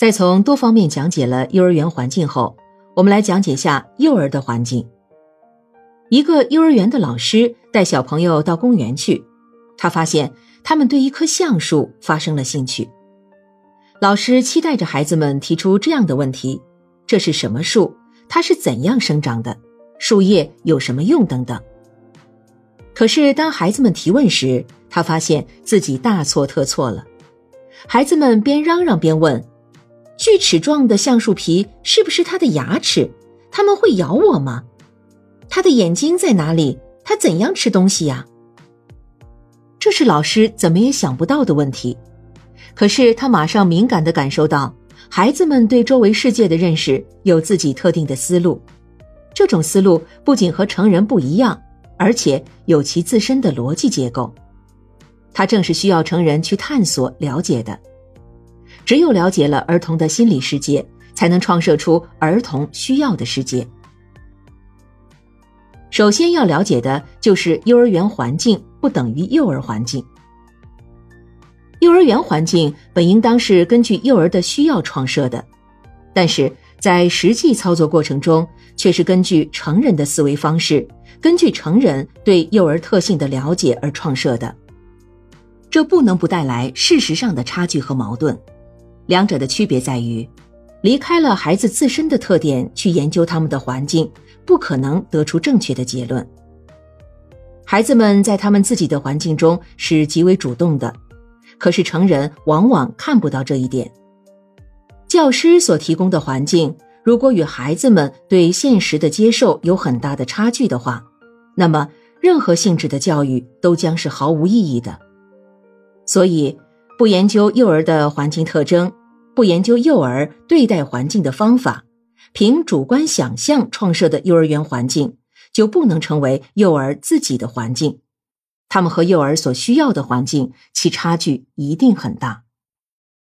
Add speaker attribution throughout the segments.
Speaker 1: 在从多方面讲解了幼儿园环境后，我们来讲解下幼儿的环境。一个幼儿园的老师带小朋友到公园去，他发现他们对一棵橡树发生了兴趣。老师期待着孩子们提出这样的问题：这是什么树？它是怎样生长的？树叶有什么用？等等。可是当孩子们提问时，他发现自己大错特错了。孩子们边嚷嚷边问。锯齿状的橡树皮是不是它的牙齿？它们会咬我吗？它的眼睛在哪里？它怎样吃东西呀？这是老师怎么也想不到的问题。可是他马上敏感地感受到，孩子们对周围世界的认识有自己特定的思路。这种思路不仅和成人不一样，而且有其自身的逻辑结构。它正是需要成人去探索了解的。只有了解了儿童的心理世界，才能创设出儿童需要的世界。首先要了解的就是幼儿园环境不等于幼儿环境。幼儿园环境本应当是根据幼儿的需要创设的，但是在实际操作过程中，却是根据成人的思维方式，根据成人对幼儿特性的了解而创设的。这不能不带来事实上的差距和矛盾。两者的区别在于，离开了孩子自身的特点去研究他们的环境，不可能得出正确的结论。孩子们在他们自己的环境中是极为主动的，可是成人往往看不到这一点。教师所提供的环境，如果与孩子们对现实的接受有很大的差距的话，那么任何性质的教育都将是毫无意义的。所以，不研究幼儿的环境特征。不研究幼儿对待环境的方法，凭主观想象创设的幼儿园环境就不能成为幼儿自己的环境。他们和幼儿所需要的环境其差距一定很大。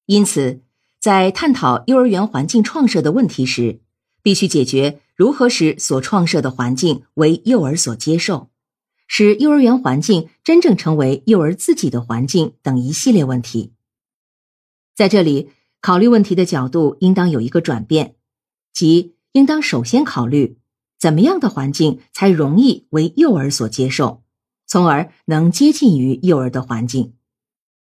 Speaker 1: 因此，在探讨幼儿园环境创设的问题时，必须解决如何使所创设的环境为幼儿所接受，使幼儿园环境真正成为幼儿自己的环境等一系列问题。在这里。考虑问题的角度应当有一个转变，即应当首先考虑怎么样的环境才容易为幼儿所接受，从而能接近于幼儿的环境。